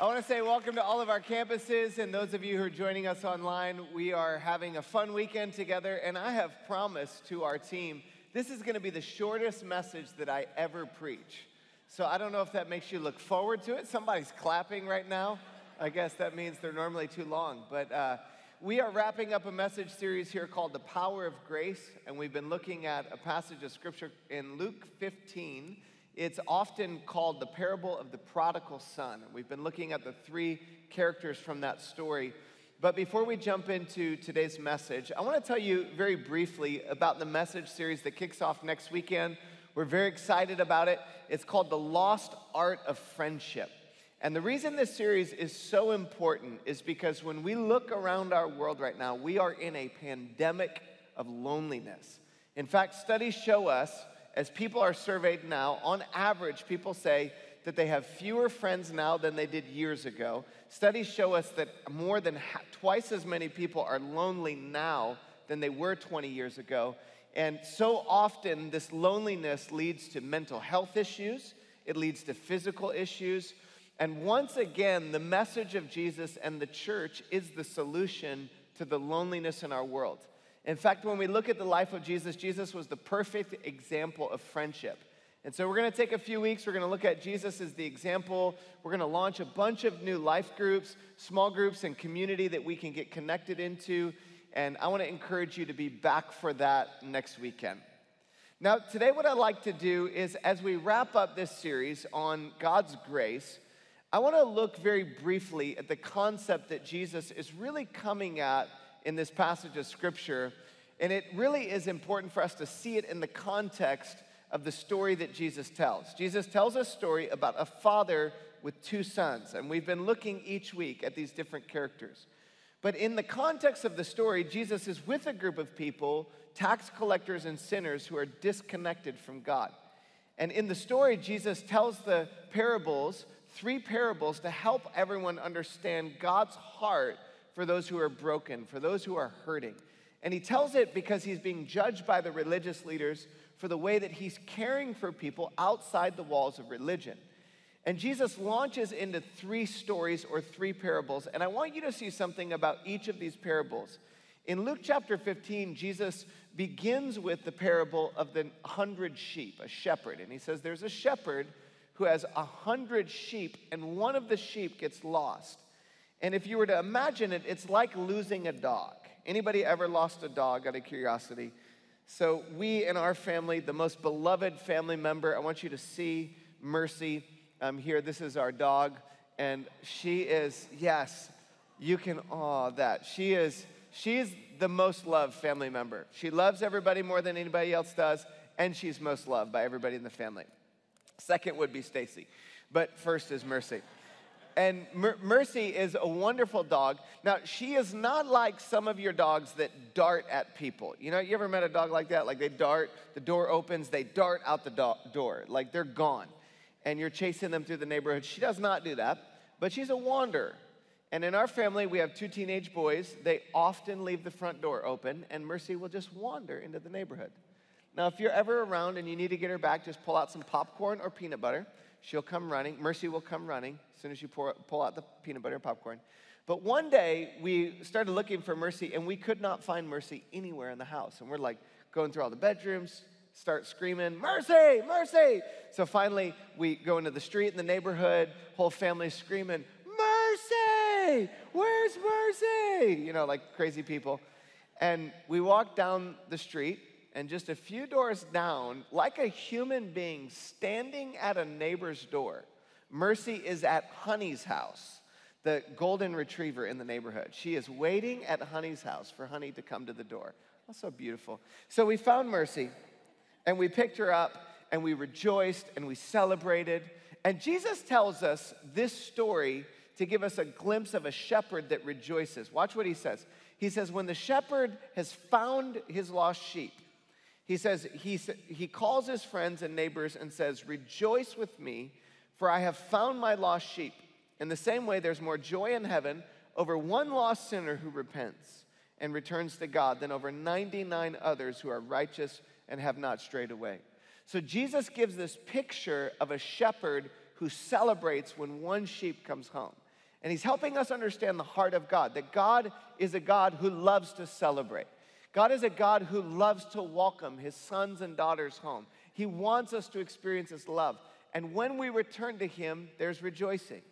I want to say welcome to all of our campuses and those of you who are joining us online. We are having a fun weekend together, and I have promised to our team this is going to be the shortest message that I ever preach. So I don't know if that makes you look forward to it. Somebody's clapping right now. I guess that means they're normally too long. But uh, we are wrapping up a message series here called The Power of Grace, and we've been looking at a passage of scripture in Luke 15 it's often called the parable of the prodigal son. We've been looking at the three characters from that story. But before we jump into today's message, I want to tell you very briefly about the message series that kicks off next weekend. We're very excited about it. It's called The Lost Art of Friendship. And the reason this series is so important is because when we look around our world right now, we are in a pandemic of loneliness. In fact, studies show us as people are surveyed now, on average, people say that they have fewer friends now than they did years ago. Studies show us that more than ha- twice as many people are lonely now than they were 20 years ago. And so often, this loneliness leads to mental health issues, it leads to physical issues. And once again, the message of Jesus and the church is the solution to the loneliness in our world. In fact, when we look at the life of Jesus, Jesus was the perfect example of friendship. And so we're going to take a few weeks. We're going to look at Jesus as the example. We're going to launch a bunch of new life groups, small groups, and community that we can get connected into. And I want to encourage you to be back for that next weekend. Now, today, what I'd like to do is as we wrap up this series on God's grace, I want to look very briefly at the concept that Jesus is really coming at in this passage of scripture. And it really is important for us to see it in the context of the story that Jesus tells. Jesus tells a story about a father with two sons, and we've been looking each week at these different characters. But in the context of the story, Jesus is with a group of people, tax collectors and sinners, who are disconnected from God. And in the story, Jesus tells the parables, three parables, to help everyone understand God's heart for those who are broken, for those who are hurting. And he tells it because he's being judged by the religious leaders for the way that he's caring for people outside the walls of religion. And Jesus launches into three stories or three parables. And I want you to see something about each of these parables. In Luke chapter 15, Jesus begins with the parable of the hundred sheep, a shepherd. And he says, There's a shepherd who has a hundred sheep, and one of the sheep gets lost. And if you were to imagine it, it's like losing a dog. Anybody ever lost a dog out of curiosity? So, we in our family, the most beloved family member, I want you to see Mercy um, here. This is our dog. And she is, yes, you can, awe that. She is, she is the most loved family member. She loves everybody more than anybody else does, and she's most loved by everybody in the family. Second would be Stacy, but first is Mercy. And Mer- Mercy is a wonderful dog. Now, she is not like some of your dogs that dart at people. You know, you ever met a dog like that? Like they dart, the door opens, they dart out the do- door, like they're gone. And you're chasing them through the neighborhood. She does not do that, but she's a wanderer. And in our family, we have two teenage boys. They often leave the front door open, and Mercy will just wander into the neighborhood. Now, if you're ever around and you need to get her back, just pull out some popcorn or peanut butter. She'll come running. Mercy will come running as soon as you pour, pull out the peanut butter and popcorn. But one day we started looking for Mercy and we could not find Mercy anywhere in the house. And we're like going through all the bedrooms, start screaming, Mercy, Mercy. So finally we go into the street in the neighborhood, whole family screaming, Mercy, where's Mercy? You know, like crazy people. And we walk down the street and just a few doors down, like a human being standing at a neighbor's door Mercy is at Honey's house, the golden retriever in the neighborhood. She is waiting at Honey's house for Honey to come to the door. That's so beautiful. So we found Mercy and we picked her up and we rejoiced and we celebrated. And Jesus tells us this story to give us a glimpse of a shepherd that rejoices. Watch what he says. He says, When the shepherd has found his lost sheep, he says, he, he calls his friends and neighbors and says, Rejoice with me for I have found my lost sheep. In the same way, there's more joy in heaven over one lost sinner who repents and returns to God than over 99 others who are righteous and have not strayed away. So Jesus gives this picture of a shepherd who celebrates when one sheep comes home. And he's helping us understand the heart of God, that God is a God who loves to celebrate. God is a God who loves to welcome his sons and daughters home. He wants us to experience his love. And when we return to him, there's rejoicing.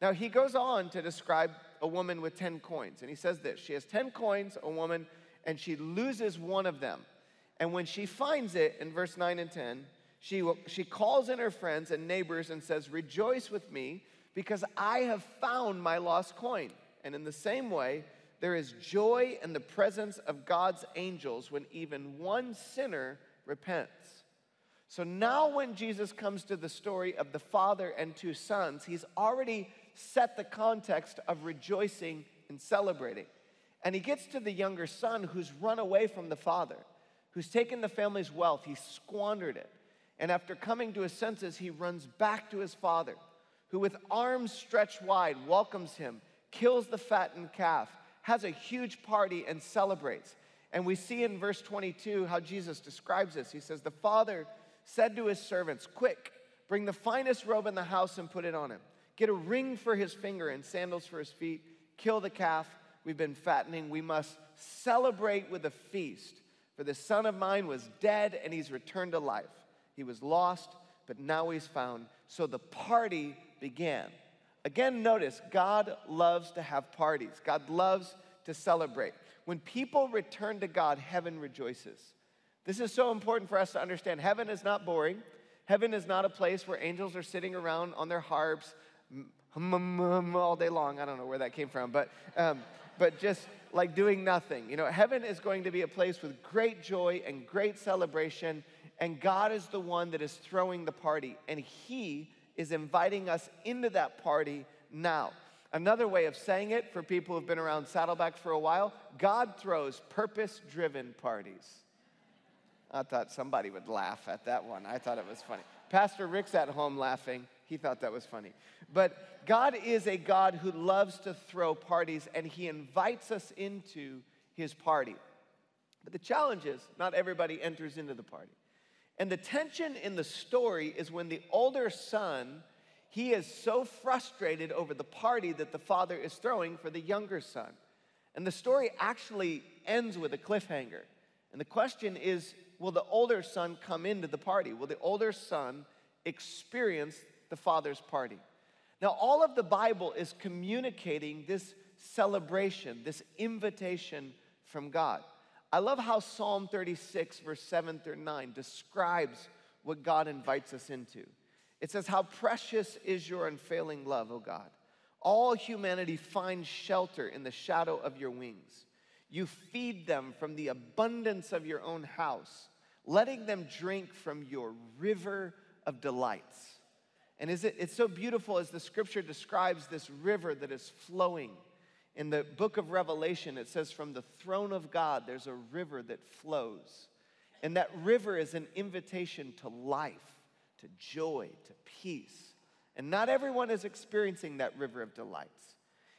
Now, he goes on to describe a woman with 10 coins. And he says this She has 10 coins, a woman, and she loses one of them. And when she finds it, in verse 9 and 10, she, she calls in her friends and neighbors and says, Rejoice with me, because I have found my lost coin. And in the same way, there is joy in the presence of God's angels when even one sinner repents. So now, when Jesus comes to the story of the father and two sons, he's already set the context of rejoicing and celebrating. And he gets to the younger son who's run away from the father, who's taken the family's wealth, he squandered it. And after coming to his senses, he runs back to his father, who with arms stretched wide welcomes him, kills the fattened calf, has a huge party, and celebrates. And we see in verse 22 how Jesus describes this. He says, The father said to his servants, Quick, bring the finest robe in the house and put it on him. Get a ring for his finger and sandals for his feet. Kill the calf we've been fattening. We must celebrate with a feast. For the son of mine was dead and he's returned to life. He was lost, but now he's found. So the party began. Again, notice God loves to have parties, God loves to celebrate. When people return to God, heaven rejoices. This is so important for us to understand. Heaven is not boring. Heaven is not a place where angels are sitting around on their harps all day long. I don't know where that came from, but, um, but just like doing nothing. You know, heaven is going to be a place with great joy and great celebration, and God is the one that is throwing the party, and He is inviting us into that party now. Another way of saying it for people who've been around Saddleback for a while God throws purpose driven parties. I thought somebody would laugh at that one. I thought it was funny. Pastor Rick's at home laughing. He thought that was funny. But God is a God who loves to throw parties and he invites us into his party. But the challenge is not everybody enters into the party. And the tension in the story is when the older son, he is so frustrated over the party that the father is throwing for the younger son. And the story actually ends with a cliffhanger. And the question is will the older son come into the party? Will the older son experience the Father's party. Now, all of the Bible is communicating this celebration, this invitation from God. I love how Psalm 36, verse 7 through 9, describes what God invites us into. It says, How precious is your unfailing love, O God. All humanity finds shelter in the shadow of your wings. You feed them from the abundance of your own house, letting them drink from your river of delights. And is it, it's so beautiful as the scripture describes this river that is flowing. In the book of Revelation, it says, From the throne of God, there's a river that flows. And that river is an invitation to life, to joy, to peace. And not everyone is experiencing that river of delights.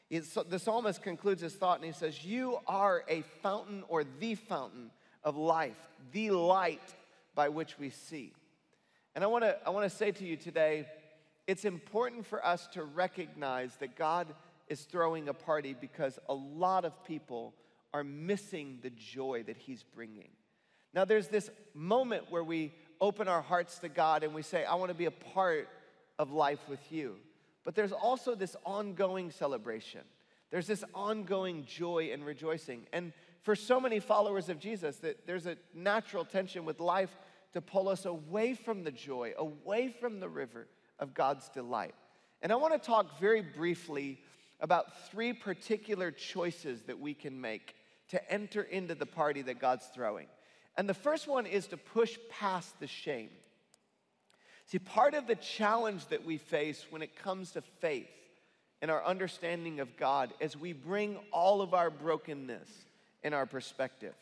The psalmist concludes his thought and he says, You are a fountain or the fountain of life, the light by which we see. And I wanna, I wanna say to you today, it's important for us to recognize that God is throwing a party because a lot of people are missing the joy that He's bringing. Now, there's this moment where we open our hearts to God and we say, I want to be a part of life with you. But there's also this ongoing celebration. There's this ongoing joy and rejoicing. And for so many followers of Jesus, that there's a natural tension with life to pull us away from the joy, away from the river, of God's delight. And I want to talk very briefly about three particular choices that we can make to enter into the party that God's throwing. And the first one is to push past the shame. See, part of the challenge that we face when it comes to faith and our understanding of God is we bring all of our brokenness in our perspective.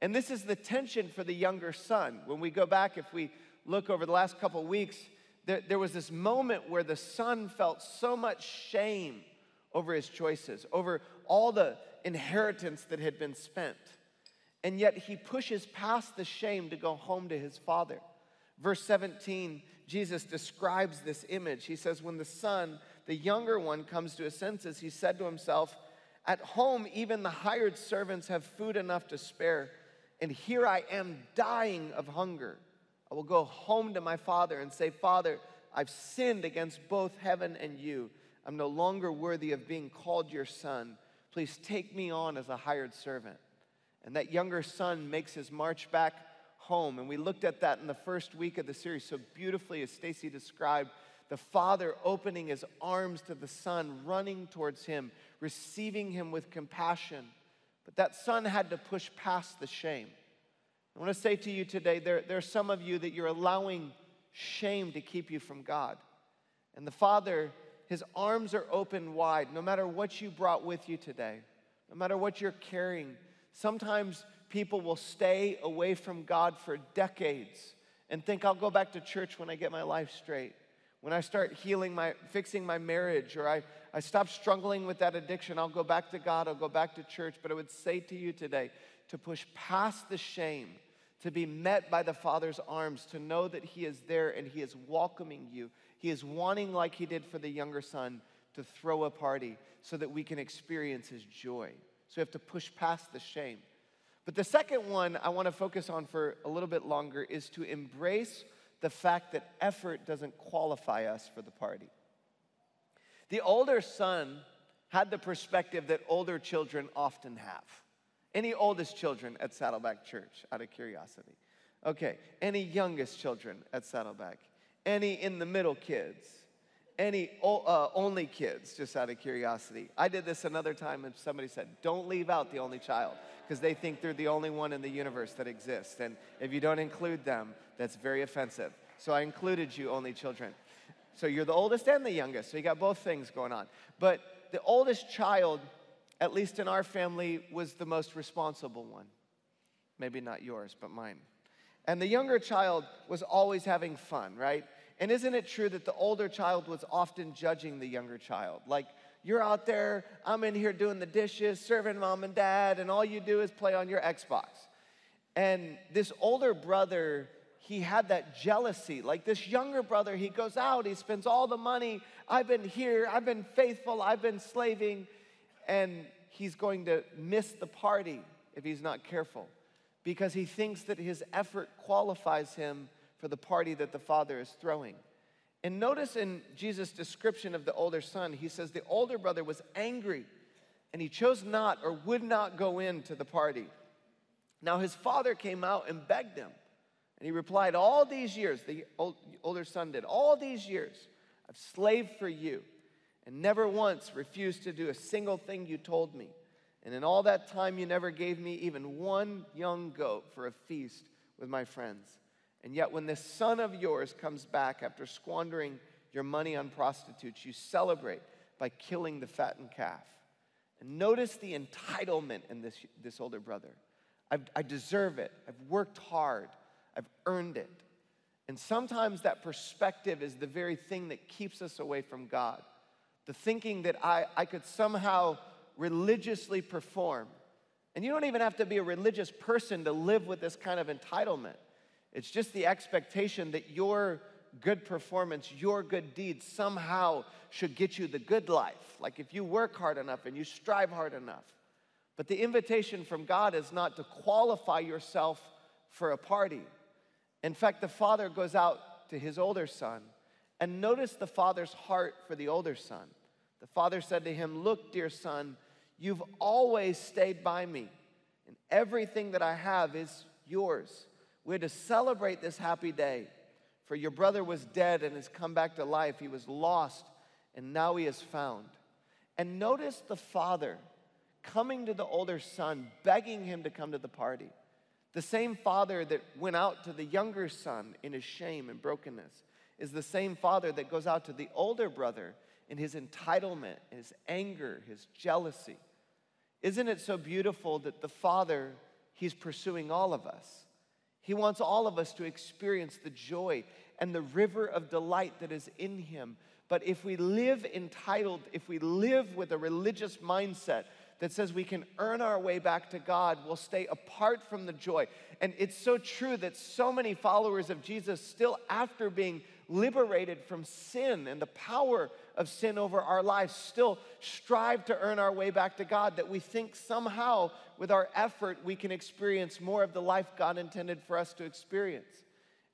And this is the tension for the younger son. When we go back, if we look over the last couple weeks, there, there was this moment where the son felt so much shame over his choices, over all the inheritance that had been spent. And yet he pushes past the shame to go home to his father. Verse 17, Jesus describes this image. He says, When the son, the younger one, comes to his senses, he said to himself, At home, even the hired servants have food enough to spare, and here I am dying of hunger. I will go home to my father and say, Father, I've sinned against both heaven and you. I'm no longer worthy of being called your son. Please take me on as a hired servant. And that younger son makes his march back home. And we looked at that in the first week of the series so beautifully, as Stacy described the father opening his arms to the son, running towards him, receiving him with compassion. But that son had to push past the shame. I want to say to you today there, there are some of you that you're allowing shame to keep you from God. And the father, his arms are open wide, no matter what you brought with you today, no matter what you're carrying. Sometimes people will stay away from God for decades and think, I'll go back to church when I get my life straight. When I start healing my, fixing my marriage, or I, I stop struggling with that addiction, I'll go back to God, I'll go back to church. But I would say to you today to push past the shame, to be met by the Father's arms, to know that He is there and He is welcoming you. He is wanting, like He did for the younger son, to throw a party so that we can experience His joy. So we have to push past the shame. But the second one I want to focus on for a little bit longer is to embrace the fact that effort doesn't qualify us for the party. The older son had the perspective that older children often have. Any oldest children at Saddleback Church, out of curiosity? Okay, any youngest children at Saddleback? Any in the middle kids? Any uh, only kids, just out of curiosity? I did this another time and somebody said, don't leave out the only child because they think they're the only one in the universe that exists. And if you don't include them, that's very offensive. So I included you, only children. So you're the oldest and the youngest. So you got both things going on. But the oldest child, at least in our family, was the most responsible one. Maybe not yours, but mine. And the younger child was always having fun, right? And isn't it true that the older child was often judging the younger child? Like, you're out there, I'm in here doing the dishes, serving mom and dad, and all you do is play on your Xbox. And this older brother, he had that jealousy. Like this younger brother, he goes out, he spends all the money. I've been here, I've been faithful, I've been slaving, and he's going to miss the party if he's not careful because he thinks that his effort qualifies him for the party that the father is throwing. And notice in Jesus' description of the older son, he says the older brother was angry and he chose not or would not go into the party. Now his father came out and begged him. And he replied, All these years, the older son did, all these years, I've slaved for you and never once refused to do a single thing you told me. And in all that time, you never gave me even one young goat for a feast with my friends. And yet, when this son of yours comes back after squandering your money on prostitutes, you celebrate by killing the fattened calf. And notice the entitlement in this, this older brother. I've, I deserve it. I've worked hard. I've earned it. And sometimes that perspective is the very thing that keeps us away from God. The thinking that I, I could somehow religiously perform. And you don't even have to be a religious person to live with this kind of entitlement. It's just the expectation that your good performance, your good deeds somehow should get you the good life. Like if you work hard enough and you strive hard enough. But the invitation from God is not to qualify yourself for a party. In fact, the father goes out to his older son, and notice the father's heart for the older son. The father said to him, Look, dear son, you've always stayed by me, and everything that I have is yours. We're to celebrate this happy day. For your brother was dead and has come back to life. He was lost and now he is found. And notice the father coming to the older son, begging him to come to the party. The same father that went out to the younger son in his shame and brokenness is the same father that goes out to the older brother in his entitlement, his anger, his jealousy. Isn't it so beautiful that the father, he's pursuing all of us? He wants all of us to experience the joy and the river of delight that is in Him. But if we live entitled, if we live with a religious mindset that says we can earn our way back to God, we'll stay apart from the joy. And it's so true that so many followers of Jesus, still after being liberated from sin and the power of sin over our lives, still strive to earn our way back to God, that we think somehow with our effort we can experience more of the life God intended for us to experience.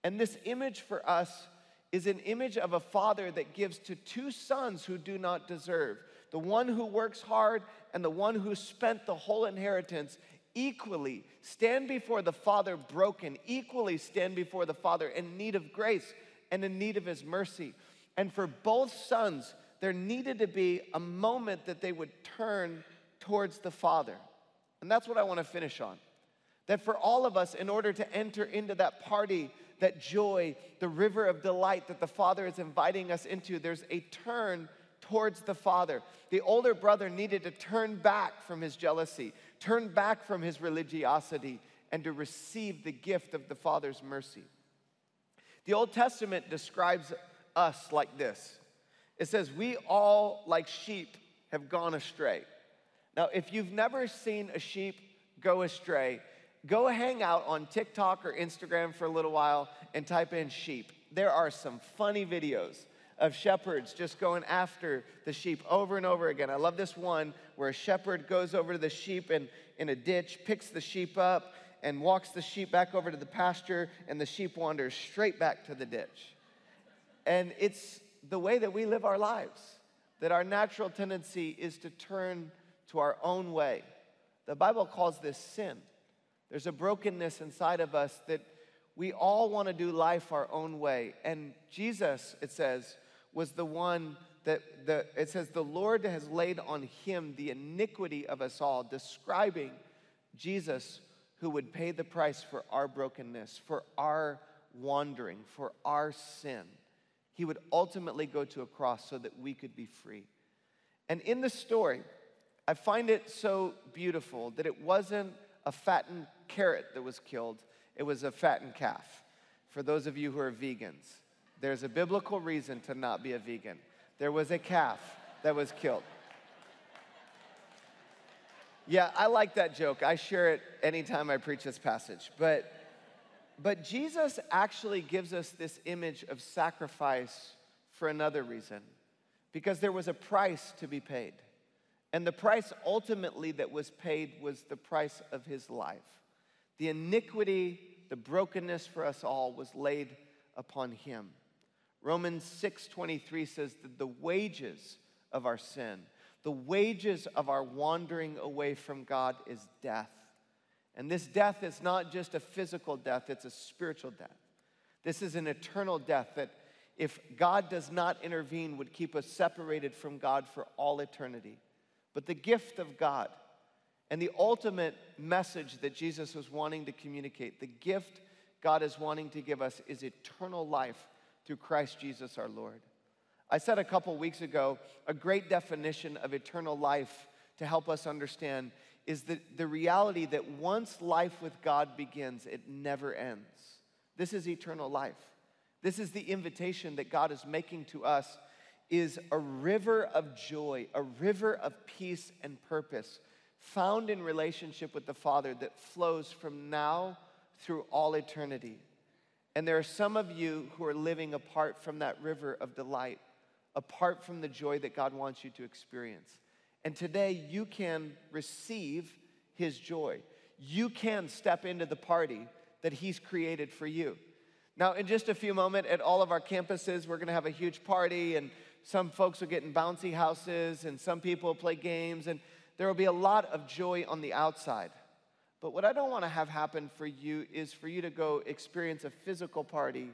And this image for us is an image of a father that gives to two sons who do not deserve the one who works hard and the one who spent the whole inheritance equally stand before the Father broken, equally stand before the Father in need of grace and in need of His mercy. And for both sons, there needed to be a moment that they would turn towards the Father. And that's what I want to finish on. That for all of us, in order to enter into that party, that joy, the river of delight that the Father is inviting us into, there's a turn towards the Father. The older brother needed to turn back from his jealousy, turn back from his religiosity, and to receive the gift of the Father's mercy. The Old Testament describes us like this it says, We all, like sheep, have gone astray. Now, if you've never seen a sheep go astray, go hang out on TikTok or Instagram for a little while and type in sheep. There are some funny videos of shepherds just going after the sheep over and over again. I love this one where a shepherd goes over to the sheep in, in a ditch, picks the sheep up, and walks the sheep back over to the pasture, and the sheep wanders straight back to the ditch. And it's the way that we live our lives, that our natural tendency is to turn to our own way. The Bible calls this sin. There's a brokenness inside of us that we all want to do life our own way. And Jesus, it says, was the one that the, it says, the Lord has laid on him the iniquity of us all, describing Jesus who would pay the price for our brokenness, for our wandering, for our sin. He would ultimately go to a cross so that we could be free. And in the story, I find it so beautiful that it wasn't a fattened carrot that was killed, it was a fattened calf. For those of you who are vegans, there's a biblical reason to not be a vegan. There was a calf that was killed. Yeah, I like that joke. I share it anytime I preach this passage. But, but Jesus actually gives us this image of sacrifice for another reason because there was a price to be paid. And the price ultimately that was paid was the price of his life. The iniquity, the brokenness for us all was laid upon him. Romans 6:23 says that the wages of our sin, the wages of our wandering away from God is death. And this death is not just a physical death, it's a spiritual death. This is an eternal death that if God does not intervene would keep us separated from God for all eternity. But the gift of God and the ultimate message that Jesus was wanting to communicate, the gift God is wanting to give us is eternal life through Christ Jesus our Lord. I said a couple weeks ago, a great definition of eternal life to help us understand is that the reality that once life with God begins, it never ends. This is eternal life. This is the invitation that God is making to us is a river of joy, a river of peace and purpose found in relationship with the Father that flows from now through all eternity. And there are some of you who are living apart from that river of delight, apart from the joy that God wants you to experience. And today you can receive His joy. You can step into the party that He's created for you. Now, in just a few moments, at all of our campuses, we're gonna have a huge party, and some folks will get in bouncy houses, and some people will play games, and there will be a lot of joy on the outside. But what I don't want to have happen for you is for you to go experience a physical party,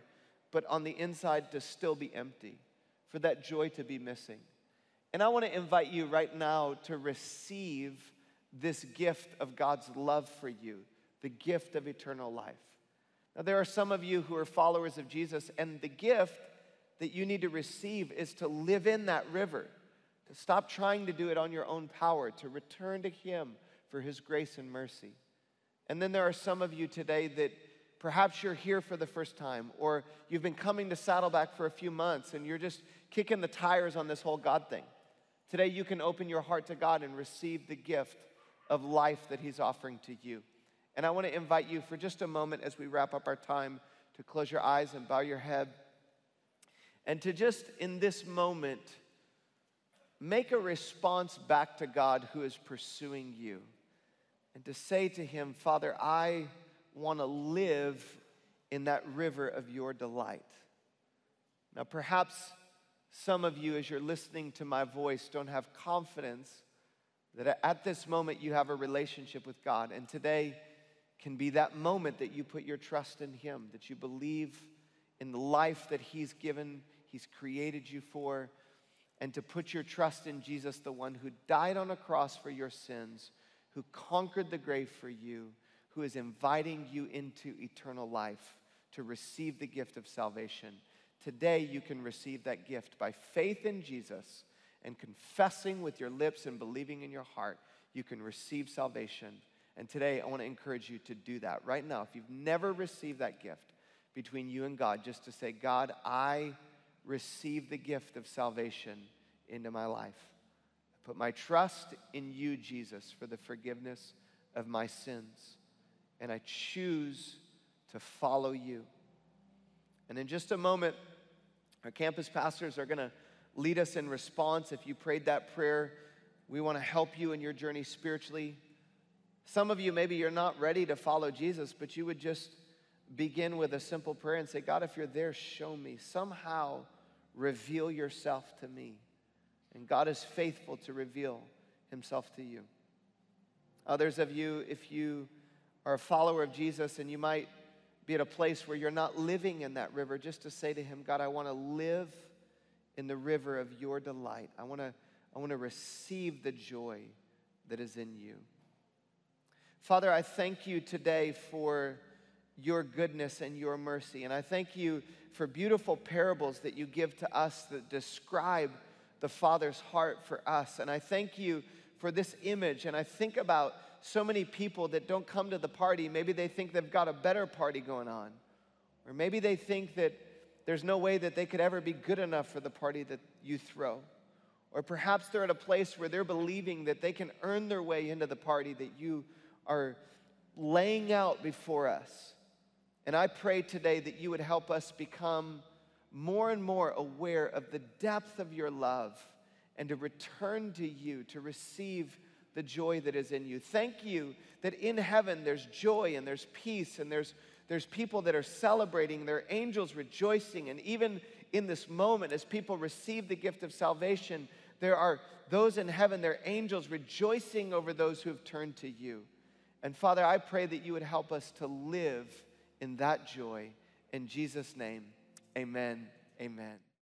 but on the inside to still be empty, for that joy to be missing. And I want to invite you right now to receive this gift of God's love for you, the gift of eternal life. Now, there are some of you who are followers of Jesus, and the gift that you need to receive is to live in that river, to stop trying to do it on your own power, to return to Him for His grace and mercy. And then there are some of you today that perhaps you're here for the first time, or you've been coming to Saddleback for a few months and you're just kicking the tires on this whole God thing. Today, you can open your heart to God and receive the gift of life that He's offering to you. And I want to invite you for just a moment as we wrap up our time to close your eyes and bow your head. and to just in this moment make a response back to God who is pursuing you. And to say to Him, Father, I want to live in that river of your delight. Now, perhaps some of you, as you're listening to my voice, don't have confidence that at this moment you have a relationship with God. And today can be that moment that you put your trust in Him, that you believe in the life that He's given, He's created you for, and to put your trust in Jesus, the one who died on a cross for your sins, who conquered the grave for you, who is inviting you into eternal life to receive the gift of salvation. Today, you can receive that gift by faith in Jesus and confessing with your lips and believing in your heart. You can receive salvation. And today, I want to encourage you to do that right now. If you've never received that gift between you and God, just to say, God, I receive the gift of salvation into my life. I put my trust in you, Jesus, for the forgiveness of my sins. And I choose to follow you. And in just a moment, our campus pastors are going to lead us in response. If you prayed that prayer, we want to help you in your journey spiritually. Some of you, maybe you're not ready to follow Jesus, but you would just begin with a simple prayer and say, God, if you're there, show me. Somehow reveal yourself to me. And God is faithful to reveal himself to you. Others of you, if you are a follower of Jesus and you might be at a place where you're not living in that river, just to say to him, God, I want to live in the river of your delight. I want to I want to receive the joy that is in you. Father, I thank you today for your goodness and your mercy. And I thank you for beautiful parables that you give to us that describe the Father's heart for us. And I thank you for this image. And I think about so many people that don't come to the party. Maybe they think they've got a better party going on. Or maybe they think that there's no way that they could ever be good enough for the party that you throw. Or perhaps they're at a place where they're believing that they can earn their way into the party that you are laying out before us. And I pray today that you would help us become more and more aware of the depth of your love and to return to you, to receive the joy that is in you. Thank you that in heaven there's joy and there's peace and there's there's people that are celebrating, there are angels rejoicing. And even in this moment, as people receive the gift of salvation, there are those in heaven, there are angels rejoicing over those who have turned to you. And Father, I pray that you would help us to live in that joy. In Jesus' name, amen. Amen.